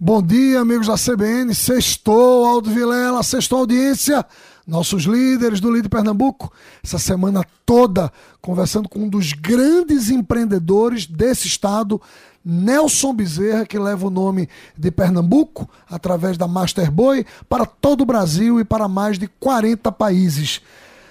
Bom dia, amigos da CBN. Sextou, Aldo Vilela, sextou audiência. Nossos líderes do Líder Pernambuco, essa semana toda, conversando com um dos grandes empreendedores desse estado, Nelson Bezerra, que leva o nome de Pernambuco, através da Masterboy, para todo o Brasil e para mais de 40 países.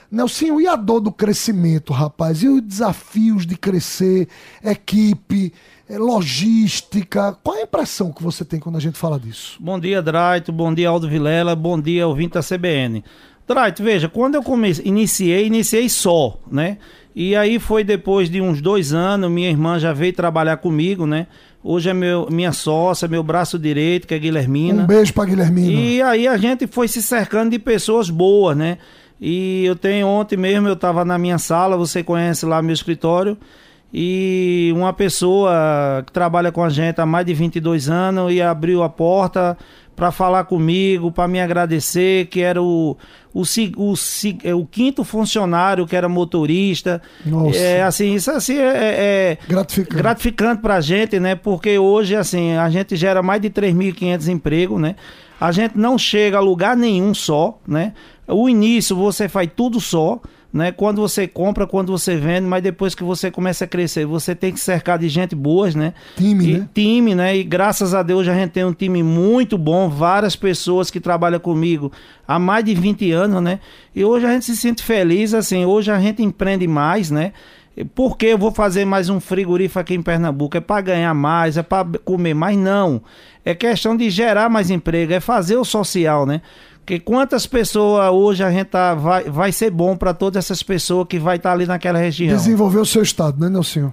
Nelson, e a dor do crescimento, rapaz? E os desafios de crescer, equipe, eh, logística? Qual é a impressão que você tem quando a gente fala disso? Bom dia, Draito. Bom dia, Aldo Vilela. Bom dia, ouvinte da CBN. Draito, veja, quando eu comecei, iniciei, iniciei só, né? E aí foi depois de uns dois anos, minha irmã já veio trabalhar comigo, né? Hoje é meu, minha sócia, meu braço direito, que é Guilhermina. Um beijo pra Guilhermina. E aí a gente foi se cercando de pessoas boas, né? E eu tenho ontem mesmo, eu estava na minha sala, você conhece lá meu escritório, e uma pessoa que trabalha com a gente há mais de 22 anos e abriu a porta para falar comigo, para me agradecer, que era o, o, o, o, o, quinto funcionário que era motorista. Nossa. É assim, isso assim é, é gratificante, gratificante para a gente, né? Porque hoje assim a gente gera mais de 3.500 empregos, né? A gente não chega a lugar nenhum só, né? O início você faz tudo só, né? Quando você compra, quando você vende, mas depois que você começa a crescer, você tem que cercar de gente boas, né? Time, e, né? Time, né? E graças a Deus a gente tem um time muito bom, várias pessoas que trabalham comigo há mais de 20 anos, né? E hoje a gente se sente feliz, assim, hoje a gente empreende mais, né? Por que eu vou fazer mais um frigorífico aqui em Pernambuco? É para ganhar mais, é para comer mais? Não. É questão de gerar mais emprego, é fazer o social, né? Porque quantas pessoas hoje a gente tá, vai, vai ser bom para todas essas pessoas que vai estar tá ali naquela região. Desenvolver o seu estado, né, Nelson?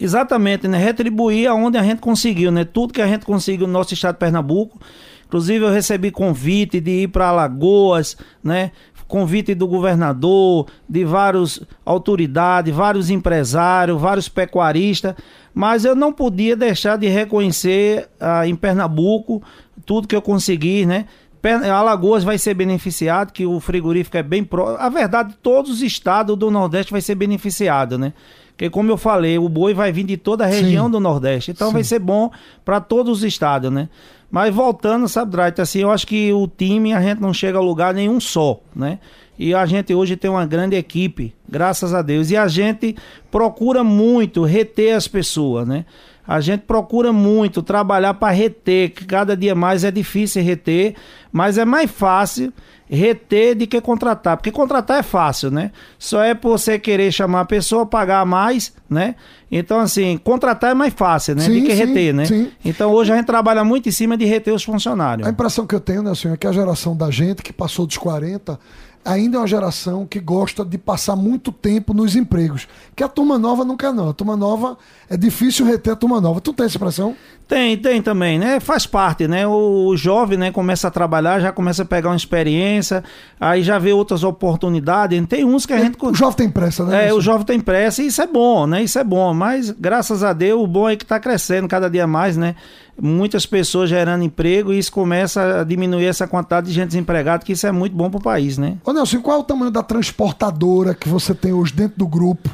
Exatamente, né? Retribuir aonde a gente conseguiu, né? Tudo que a gente conseguiu no nosso estado de Pernambuco. Inclusive eu recebi convite de ir para Alagoas, né? Convite do governador, de várias autoridades, vários empresários, vários pecuaristas, mas eu não podia deixar de reconhecer ah, em Pernambuco tudo que eu consegui, né? Alagoas vai ser beneficiado, que o frigorífico é bem próximo. A verdade, todos os estados do Nordeste vai ser beneficiado, né? Porque, como eu falei, o boi vai vir de toda a região Sim. do Nordeste. Então Sim. vai ser bom para todos os estados, né? Mas voltando, sabe, Dright, assim, eu acho que o time a gente não chega a lugar nenhum só, né? E a gente hoje tem uma grande equipe, graças a Deus. E a gente procura muito reter as pessoas, né? A gente procura muito trabalhar para reter, que cada dia mais é difícil reter, mas é mais fácil reter do que contratar, porque contratar é fácil, né? Só é você querer chamar a pessoa, pagar mais, né? Então, assim, contratar é mais fácil, né? Sim, do que sim, reter, né? Sim. Então, hoje a gente trabalha muito em cima de reter os funcionários. A impressão que eu tenho, né, senhor, é que a geração da gente que passou dos 40 ainda é uma geração que gosta de passar muito tempo nos empregos. Que a turma nova não quer, não. A turma nova é difícil reter a turma nova. Tu tem essa impressão? Tem, tem também, né? Faz parte, né? O, o, jovem, né, começa a trabalhar, já começa a pegar uma experiência, aí já vê outras oportunidades. Tem uns que a é, gente. O jovem tem pressa, né? É, o jovem tem pressa, e isso é bom, né? Isso é bom. Mas, graças a Deus, o bom é que está crescendo cada dia mais, né? Muitas pessoas gerando emprego e isso começa a diminuir essa quantidade de gente desempregada, que isso é muito bom para o país, né? Ô Nelson, qual é o tamanho da transportadora que você tem hoje dentro do grupo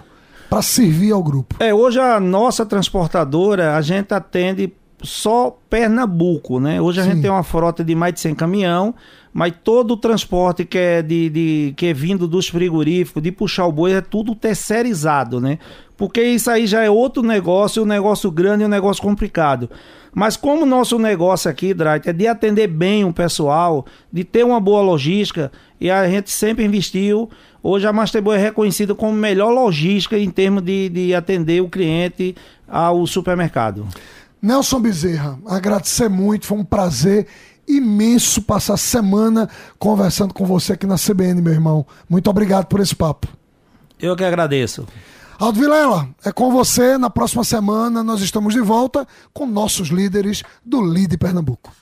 para servir ao grupo? É, hoje a nossa transportadora, a gente atende só Pernambuco, né? Hoje a Sim. gente tem uma frota de mais de 100 caminhão, mas todo o transporte que é, de, de, que é vindo dos frigoríficos, de puxar o boi, é tudo terceirizado, né? Porque isso aí já é outro negócio, um negócio grande e um negócio complicado. Mas como o nosso negócio aqui, Drake, é de atender bem o pessoal, de ter uma boa logística, e a gente sempre investiu. Hoje a Masterboy é reconhecida como melhor logística em termos de, de atender o cliente ao supermercado. Nelson Bezerra, agradecer muito, foi um prazer imenso passar a semana conversando com você aqui na CBN, meu irmão. Muito obrigado por esse papo. Eu que agradeço. Aldo Vilela, é com você. Na próxima semana nós estamos de volta com nossos líderes do Lide Pernambuco.